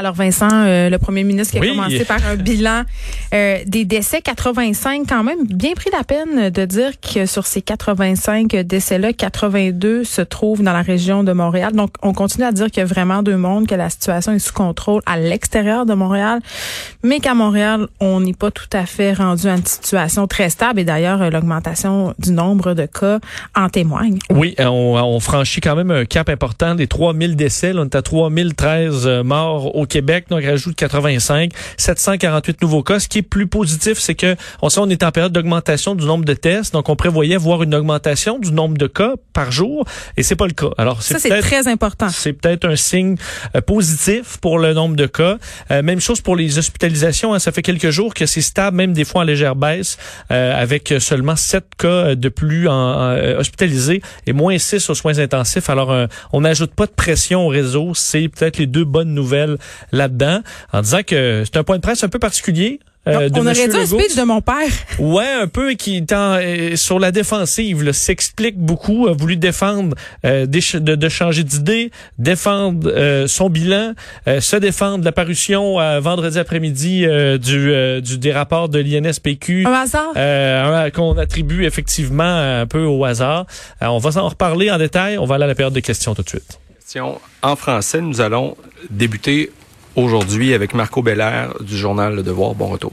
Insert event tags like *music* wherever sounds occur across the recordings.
Alors Vincent, euh, le premier ministre qui a commencé par un bilan euh, des décès, 85 quand même, bien pris la peine de dire que sur ces 85 décès-là, 82 se trouvent dans la région de Montréal. Donc on continue à dire qu'il y a vraiment deux mondes, que la situation est sous contrôle à l'extérieur de Montréal, mais qu'à Montréal, on n'est pas tout à fait rendu à une situation très stable. Et d'ailleurs, l'augmentation du nombre de cas en témoigne. Oui, on, on, franchit quand même un cap important des 3000 décès. Là, on est à 3013 morts au Québec, donc rajoute 85, 748 nouveaux cas. Ce qui est plus positif, c'est que on sait on est en période d'augmentation du nombre de tests, donc on prévoyait voir une augmentation du nombre de cas par jour, et c'est pas le cas. Alors c'est ça c'est très important. C'est peut-être un signe euh, positif pour le nombre de cas. Euh, même chose pour les hospitalisations. Hein, ça fait quelques jours que c'est stable, même des fois en légère baisse, euh, avec seulement 7 cas de plus en, hospitalisés et moins 6 aux soins intensifs. Alors on n'ajoute pas de pression au réseau. C'est peut-être les deux bonnes nouvelles là-dedans, en disant que c'est un point de presse un peu particulier. Euh, on aurait dit un speech de mon père. Ouais, un peu qui est euh, sur la défensive, s'explique beaucoup, a voulu défendre, euh, de, de, changer d'idée, défendre euh, son bilan, se défendre la parution vendredi après-midi du, du des rapports de l'INSPQ. Un hasard? qu'on attribue effectivement un peu au hasard. on va en reparler en détail. On va aller à la période de questions tout de suite. En français, nous allons débuter aujourd'hui avec Marco Belair du journal Le Devoir. Bon retour.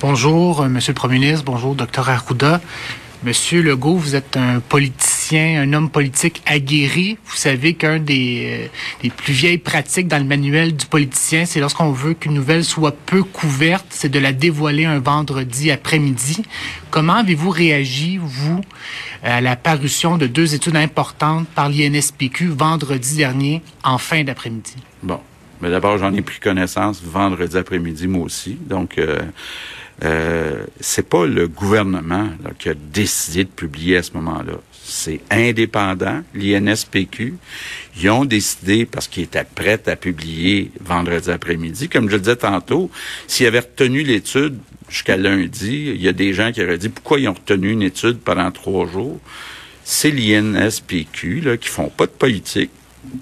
Bonjour, euh, Monsieur le Premier ministre. Bonjour, Docteur Arruda. Monsieur Legault, vous êtes un politicien, un homme politique aguerri. Vous savez qu'un des, euh, des, plus vieilles pratiques dans le manuel du politicien, c'est lorsqu'on veut qu'une nouvelle soit peu couverte, c'est de la dévoiler un vendredi après-midi. Comment avez-vous réagi, vous, à la parution de deux études importantes par l'INSPQ vendredi dernier en fin d'après-midi? Bon, mais d'abord, j'en ai pris connaissance vendredi après-midi, moi aussi. Donc, euh, euh, c'est pas le gouvernement qui a décidé de publier à ce moment-là. C'est indépendant, l'INSPQ. Ils ont décidé, parce qu'ils étaient prêts à publier vendredi après-midi, comme je le disais tantôt, s'ils avaient retenu l'étude jusqu'à lundi, il y a des gens qui auraient dit pourquoi ils ont retenu une étude pendant trois jours? C'est l'INSPQ là, qui font pas de politique,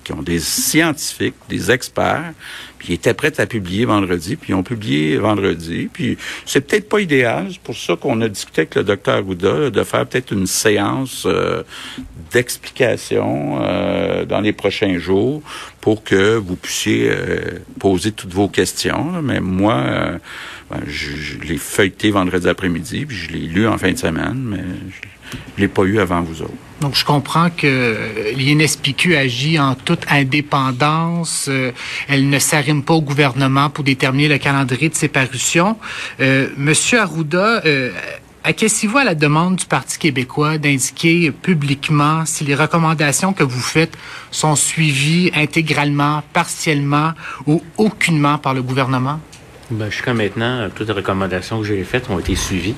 qui ont des scientifiques, des experts, puis ils étaient prêts à publier vendredi, puis ils ont publié vendredi. Puis c'est peut-être pas idéal, c'est pour ça qu'on a discuté avec le docteur Gouda de faire peut-être une séance euh, d'explication euh, dans les prochains jours pour que vous puissiez euh, poser toutes vos questions. Mais moi, ben, je, je l'ai feuilleté vendredi après-midi, puis je l'ai lu en fin de semaine, mais je l'ai pas eu avant vous autres. Donc, je comprends que l'INSPQ agit en toute indépendance. Euh, elle ne s'arrime pas au gouvernement pour déterminer le calendrier de ses parutions. Euh, Monsieur Arruda, euh, acquiescez-vous à la demande du Parti québécois d'indiquer publiquement si les recommandations que vous faites sont suivies intégralement, partiellement ou aucunement par le gouvernement? Ben, jusqu'à maintenant, toutes les recommandations que j'ai faites ont été suivies.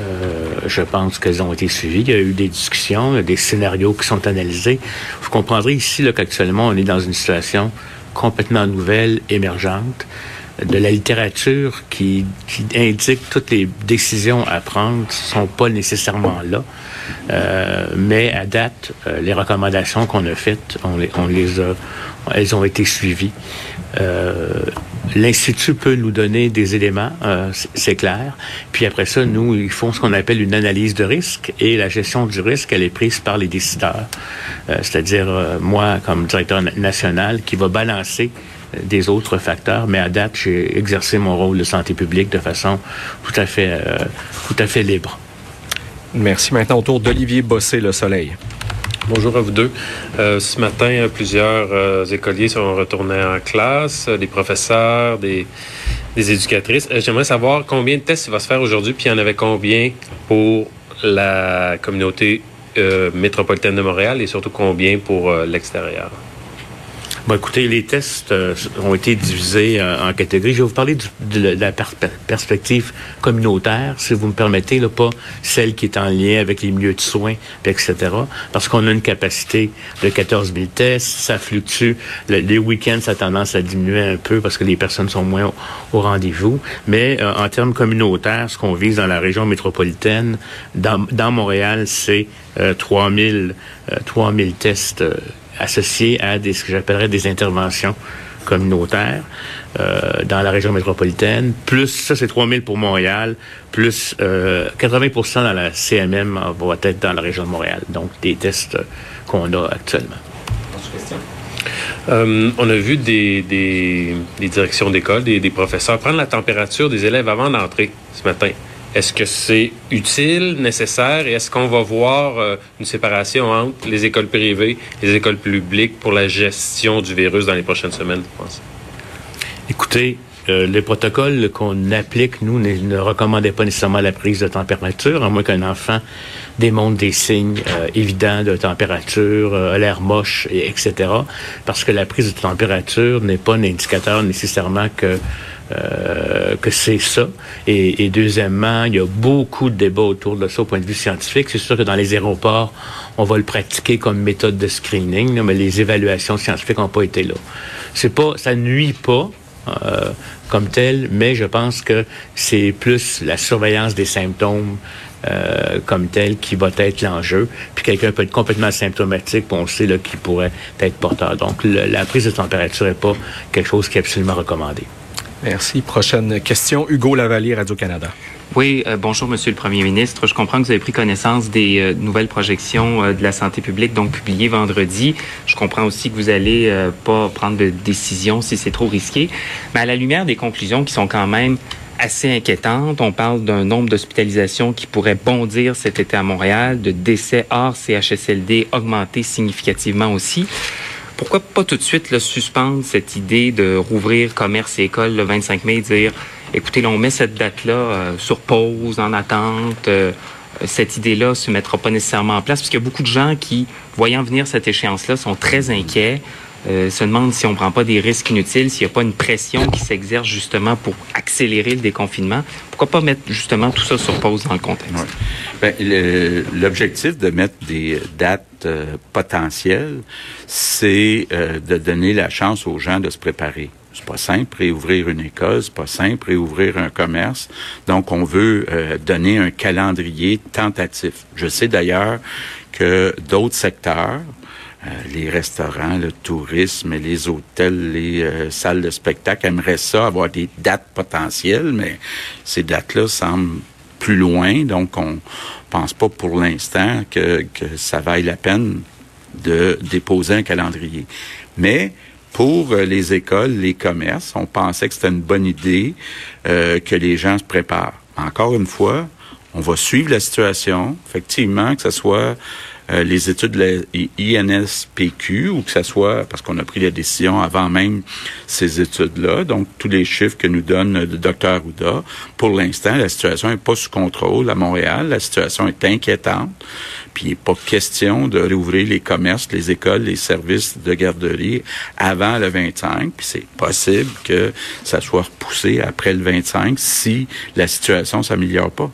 Euh, je pense qu'elles ont été suivies. Il y a eu des discussions, des scénarios qui sont analysés. Vous comprendrez ici qu'actuellement, on est dans une situation complètement nouvelle, émergente, de la littérature qui, qui indique toutes les décisions à prendre sont pas nécessairement là. Euh, mais à date, euh, les recommandations qu'on a faites, on les, on les a, elles ont été suivies. Euh, L'Institut peut nous donner des éléments, euh, c'est clair. Puis après ça, nous, ils font ce qu'on appelle une analyse de risque et la gestion du risque, elle est prise par les décideurs. Euh, c'est-à-dire moi, comme directeur national, qui va balancer des autres facteurs, mais à date, j'ai exercé mon rôle de santé publique de façon tout à fait, tout à fait libre. Merci. Maintenant, autour d'Olivier Bossé, Le Soleil. Bonjour à vous deux. Euh, ce matin, plusieurs euh, écoliers sont retournés en classe, des professeurs, des, éducatrices. Euh, j'aimerais savoir combien de tests il va se faire aujourd'hui, puis il y en avait combien pour la communauté métropolitaine de Montréal et surtout combien pour l'extérieur? Bon, écoutez, les tests euh, ont été divisés euh, en catégories. Je vais vous parler de, la perspective communautaire, si vous me permettez, là, pas celle qui est en lien avec les milieux de soins, etc. Parce qu'on a une capacité de 14 000 tests, ça fluctue. les week-ends, ça a tendance à diminuer un peu parce que les personnes sont moins au, rendez-vous. Mais euh, en termes communautaires, ce qu'on vise dans la région métropolitaine, dans, dans Montréal, c'est 3 000, 3 000 tests associées à ce que j'appellerais des interventions communautaires euh, dans la région métropolitaine, plus ça c'est 3 000 pour Montréal, plus 80 dans la CMM va être dans la région de Montréal. Donc des tests qu'on a actuellement. Euh, on a vu des, directions d'école, des, professeurs prendre la température des élèves avant d'entrer ce matin. Est-ce que c'est utile, nécessaire, et est-ce qu'on va voir euh, une séparation entre les écoles privées et les écoles publiques pour la gestion du virus dans les prochaines semaines, je pense? Écoutez, euh, le protocole qu'on applique, nous, ne, recommandait pas nécessairement la prise de température, à moins qu'un enfant démontre des signes euh, évidents de température, euh, l'air moche, et, etc. Parce que la prise de température n'est pas un indicateur nécessairement que que c'est ça. Et, deuxièmement, il y a beaucoup de débats autour de ça au point de vue scientifique. C'est sûr que dans les aéroports, on va le pratiquer comme méthode de screening, mais les évaluations scientifiques n'ont pas été là. C'est pas, ça nuit pas euh, comme tel, mais je pense que c'est plus la surveillance des symptômes euh, comme tel qui va être l'enjeu. Puis quelqu'un peut être complètement symptomatique, puis on sait qu'il pourrait être porteur. Donc la prise de température n'est pas quelque chose qui est absolument recommandé. Merci. Prochaine question, Hugo Lavalier, Radio-Canada. Oui, euh, bonjour, Monsieur le Premier ministre. Je comprends que vous avez pris connaissance des euh, nouvelles projections euh, de la santé publique, donc publiées vendredi. Je comprends aussi que vous allez pas prendre de décision si c'est trop risqué. Mais à la lumière des conclusions qui sont quand même assez inquiétantes, on parle d'un nombre d'hospitalisations qui pourrait bondir cet été à Montréal, de décès hors CHSLD augmenter significativement aussi pourquoi pas tout de suite le suspendre cette idée de rouvrir commerce et école le 25 mai, dire écoutez, on met cette date-là euh, sur pause, en attente. Euh, cette idée-là se mettra pas nécessairement en place, parce qu'il y a beaucoup de gens qui, voyant venir cette échéance-là, sont très inquiets. Euh, se demandent si on prend pas des risques inutiles, s'il n'y a pas une pression qui s'exerce justement pour accélérer le déconfinement. Pourquoi pas mettre justement tout ça sur pause dans le contexte? Ben, l'objectif de mettre des dates potentielles, c'est de donner la chance aux gens de se préparer. C'est pas simple réouvrir une école, c'est pas simple réouvrir un commerce. Donc on veut euh, donner un calendrier tentatif. Je sais d'ailleurs que d'autres secteurs euh, les restaurants, le tourisme, les hôtels, les euh, salles de spectacle aimeraient ça, avoir des dates potentielles, mais ces dates-là semblent plus loin, donc on pense pas pour l'instant que, que ça vaille la peine de déposer un calendrier. Mais pour euh, les écoles, les commerces. On pensait que c'était une bonne idée euh, que les gens se préparent. Encore une fois, on va suivre la situation, effectivement, que ce soit euh, les études de la INSPQ ou que ce soit parce qu'on a pris la décision avant même ces études-là. Donc, tous les chiffres que nous donne le docteur Arruda, pour l'instant, la situation n'est pas sous contrôle à Montréal. La situation est inquiétante. Puis, il n'est pas question de réouvrir les commerces, les écoles, les services de garderie avant le 25. Puis, c'est possible que ça soit repoussé après le 25 si la situation s'améliore pas.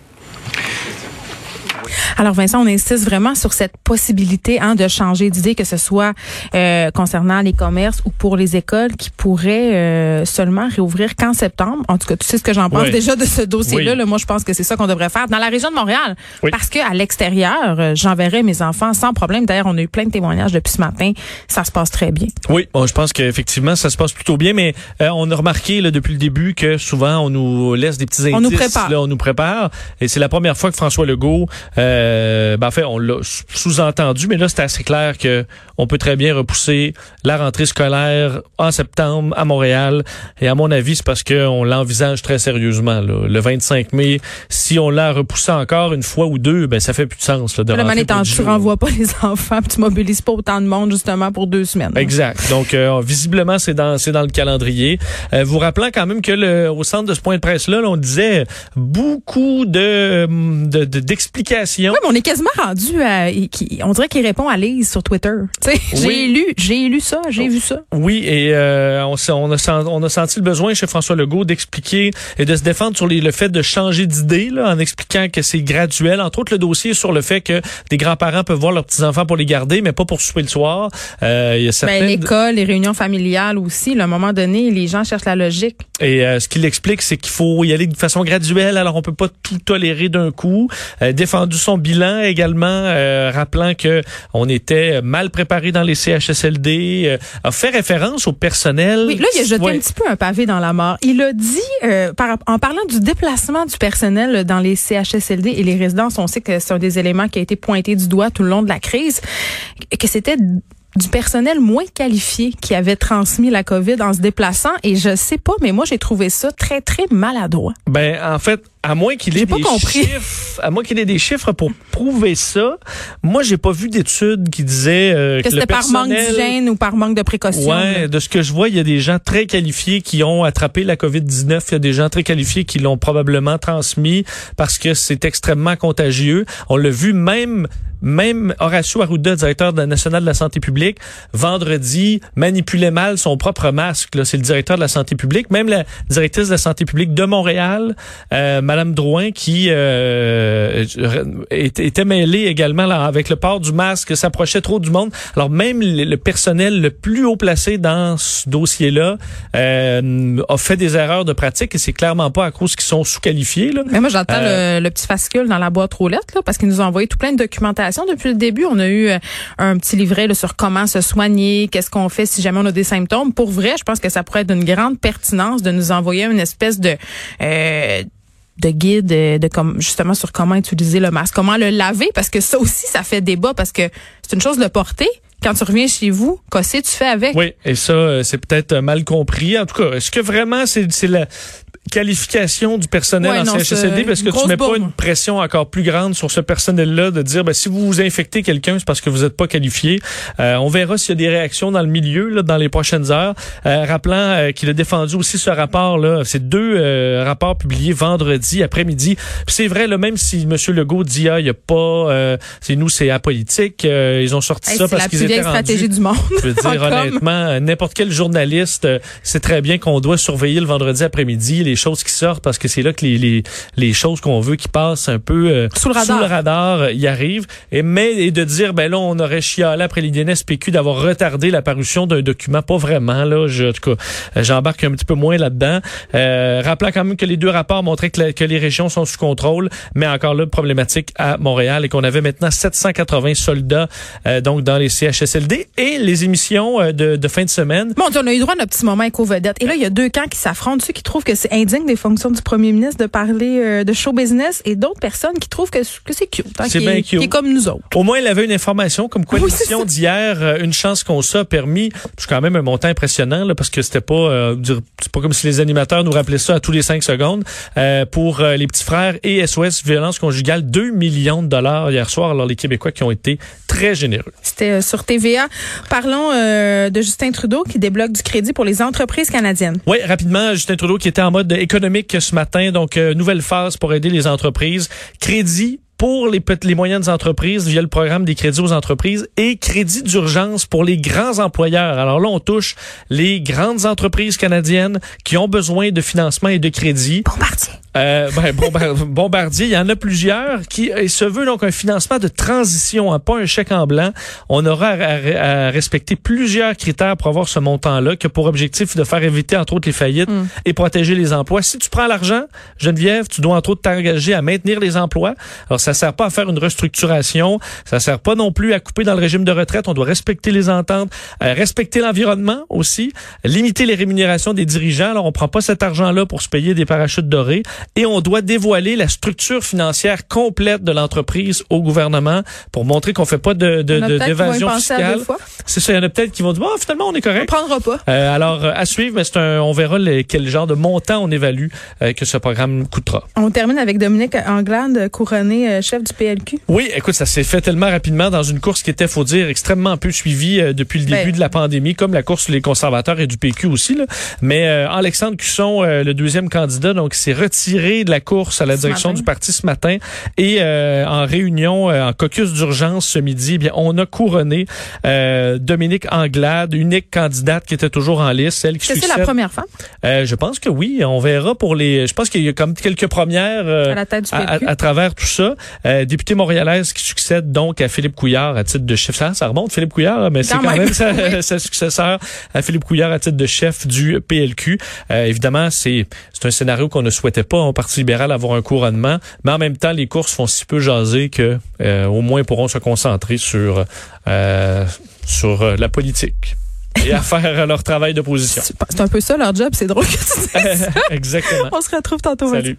Alors Vincent, on insiste vraiment sur cette possibilité hein, de changer d'idée, que ce soit euh, concernant les commerces ou pour les écoles qui pourraient euh, seulement réouvrir qu'en septembre. En tout cas, tu sais ce que j'en pense déjà de ce dossier-là. Moi, je pense que c'est ça qu'on devrait faire dans la région de Montréal. Parce que à l'extérieur, euh, j'enverrai mes enfants sans problème. D'ailleurs, on a eu plein de témoignages depuis ce matin. Ça se passe très bien. Oui, bon, je pense qu'effectivement, ça se passe plutôt bien, mais on a remarqué là, depuis le début que souvent, on nous laisse des petits indices. On nous prépare. Là, on nous prépare. Et c'est la première fois que François Legault euh, ben, en fait, on l'a sous-entendu, mais là, c'est assez clair que on peut très bien repousser la rentrée scolaire en septembre à Montréal. Et à mon avis, c'est parce qu'on l'envisage très sérieusement. Là. Le 25 mai, si on l'a repoussé encore une fois ou deux, ben ça fait plus de sens. Là, de le tu renvoies pas les *laughs* enfants, tu mobilises pas autant de monde justement pour deux semaines. Exact. Donc, euh, visiblement, c'est dans c'est dans le calendrier. Euh, vous rappelant quand même que le, au centre de ce point de presse là, on disait beaucoup de d'explications. De, oui, mais on est quasiment rendu à, on dirait qu'il répond à Lise sur Twitter. J'ai lu, j'ai lu ça, j'ai vu ça. Oui, et euh, on, on, a, on a senti le besoin chez François Legault d'expliquer et de se défendre sur les, le fait de changer d'idée, en expliquant que c'est graduel. Entre autres, le dossier sur le fait que des grands-parents peuvent voir leurs petits-enfants pour les garder, mais pas pour souper le soir. Euh, il y a certaines... l'école, les réunions familiales aussi. à un moment donné, les gens cherchent la logique. Et euh, ce qu'il explique, c'est qu'il faut y aller de façon graduelle. Alors, on peut pas tout tolérer d'un coup. Euh, défendu son bilan également, euh, rappelant que on était mal préparé dans les CHSLD. a fait référence au personnel. Oui, là, il a jeté un petit peu un pavé dans la mort. Il a dit, par, en parlant du déplacement du personnel dans les CHSLD et les résidences, on sait que c'est un des éléments qui a été pointé du doigt tout le long de la crise, que c'était du personnel moins qualifié qui avait transmis la COVID en se déplaçant et je sais pas mais moi j'ai trouvé ça très très maladroit. Ben en fait à moins qu'il ait des chiffres, à moins qu'il ait des chiffres pour prouver ça, moi j'ai pas vu d'études qui disaient euh, que, c'était par manque d'hygiène ou par manque de précaution. Ouais, de ce que je vois, il y a des gens très qualifiés qui ont attrapé la Covid-19, il y a des gens très qualifiés qui l'ont probablement transmis parce que c'est extrêmement contagieux. On l'a vu même même Horacio Arruda, directeur national de la santé publique, vendredi manipulait mal son propre masque. C'est le directeur de la santé publique. Même la directrice de la santé publique de Montréal, euh, Madame Drouin, qui euh, était mêlée également là, avec le port du masque, s'approchait trop du monde. Alors même le, personnel le plus haut placé dans ce dossier-là euh, a fait des erreurs de pratique et c'est clairement pas à cause qu'ils sont sous-qualifiés. Mais moi j'entends le, le, petit fascicule dans la boîte aux lettres là, parce qu'ils nous ont envoyé tout plein de documentations depuis le début. On a eu euh, un petit livret sur comment se soigner, qu'est-ce qu'on fait si jamais on a des symptômes. Pour vrai, je pense que ça pourrait être d'une grande pertinence de nous envoyer une espèce de euh, de guide de, comme justement sur comment utiliser le masque, comment le laver parce que ça aussi ça fait débat parce que c'est une chose de porter quand tu reviens chez vous, qu'est-ce que tu fais avec? Oui, et ça, euh, c'est peut-être mal compris. En tout cas, est-ce que vraiment c'est la, qualification du personnel en CHSLD parce que tu mets pas une pression encore plus grande sur ce personnel-là de dire ben, si vous vous infectez quelqu'un c'est parce que vous n'êtes pas qualifié. Euh, on verra s'il y a des réactions dans le milieu là, dans les prochaines heures. Euh, rappelant euh, qu'il a défendu aussi ce rapport là, ces deux euh, rapports publiés vendredi après-midi. C'est vrai là même si M. Legault dit ah il y a pas c'est nous c'est apolitique, ils ont sorti ça parce qu'ils étaient rendus. stratégie du monde. Je veux dire *laughs* honnêtement n'importe quel journaliste sait très bien qu'on doit surveiller le vendredi après-midi les choses qui sortent parce que c'est là que les, les, les choses qu'on veut qui passent un peu euh, sous le radar, sous le radar euh, y arrivent. Et mais et de dire ben là on aurait chialé après l'IDNSPQ d'avoir retardé la parution d'un document, pas vraiment là. Je, en tout cas, euh, j'embarque un petit peu moins là-dedans. Euh, rappelant quand même que les deux rapports montraient que, que les régions sont sous contrôle, mais encore là problématique à Montréal et qu'on avait maintenant 780 soldats donc dans les CHSLD et les émissions de, de fin de semaine. Bon, on a eu droit à notre petit moment éco-vedette. Et là, il y a deux camps qui s'affrontent. Ceux qui trouvent que c'est indigne des fonctions du premier ministre de parler euh, de show business et d'autres personnes qui trouvent que, que c'est cute. Hein, c'est bien cute. Qui est comme nous autres. Au moins, il avait une information comme quoi l'émission d'hier, euh, une chance qu'on ça a permis, c'est quand même un montant impressionnant là, parce que c'était pas, euh, c'est pas comme si les animateurs nous rappelaient ça à tous les cinq secondes. pour les petits frères et SOS violence conjugale, 2 millions de dollars hier soir. Alors les Québécois qui ont été très généreux. C'était sur TVA. Parlons de Justin Trudeau qui débloque du crédit pour les entreprises canadiennes. Oui, rapidement, Justin Trudeau qui était en mode économique ce matin. Donc, euh, nouvelle phase pour aider les entreprises. Crédit pour les, les moyennes entreprises via le programme des crédits aux entreprises et crédit d'urgence pour les grands employeurs. Alors là, on touche les grandes entreprises canadiennes qui ont besoin de financement et de crédit. Bombardier. Euh, ben, *laughs* Bombardier, il y en a plusieurs qui et se veut donc un financement de transition, hein, pas un chèque en blanc. On aura à, respecter plusieurs critères pour avoir ce montant-là, qui a pour objectif de faire éviter entre autres les faillites hmm. et protéger les emplois. Si tu prends l'argent, Geneviève, tu dois entre autres t'engager à maintenir les emplois. Alors ça sert pas à faire une restructuration, ça sert pas non plus à couper dans le régime de retraite. On doit respecter les ententes, euh, respecter l'environnement aussi, limiter les rémunérations des dirigeants. Alors on prend pas cet argent-là pour se payer des parachutes dorés et on doit dévoiler la structure financière complète de l'entreprise au gouvernement pour montrer qu'on fait pas de d'évasion fiscale. C'est ça, il y en a peut-être qui vont dire bon, finalement on est correct. On prendra pas. Euh, alors à suivre, mais c'est un, on verra quel genre de montant on évalue euh, que ce programme coûtera. On termine avec Dominique Anglade, couronné euh, chef du PLQ. Oui, écoute, ça s'est fait tellement rapidement dans une course qui était, faut dire, extrêmement peu suivie euh, depuis le ben début de la pandémie, comme la course les conservateurs et du PQ aussi. Là. Mais Alexandre Cusson, le deuxième candidat, donc s'est retiré de la course à la direction du parti ce matin et euh, en réunion, euh, en caucus d'urgence ce midi, eh bien on a couronné euh, Dominique Anglade, unique candidate qui était toujours en liste, celle qui C'est la première femme? je pense que oui. On verra pour les. Je pense qu'il y a comme quelques premières à, la tête du à, travers tout ça. Euh, députée montréalaise qui succède donc à Philippe Couillard à titre de chef. Ça, ça remonte Philippe Couillard, mais c'est quand même, sa, *laughs* sa, successeur à Philippe Couillard à titre de chef du PLQ. Euh, évidemment, c'est c'est un scénario qu'on ne souhaitait pas en Parti libéral avoir un couronnement, mais en même temps, les courses font si peu jaser que euh, au moins pourront se concentrer sur euh, sur euh, la politique et à *laughs* faire leur travail d'opposition. C'est un peu ça leur job, c'est drôle que tu *laughs* dises ça. Exactement. On se retrouve tantôt. Salut.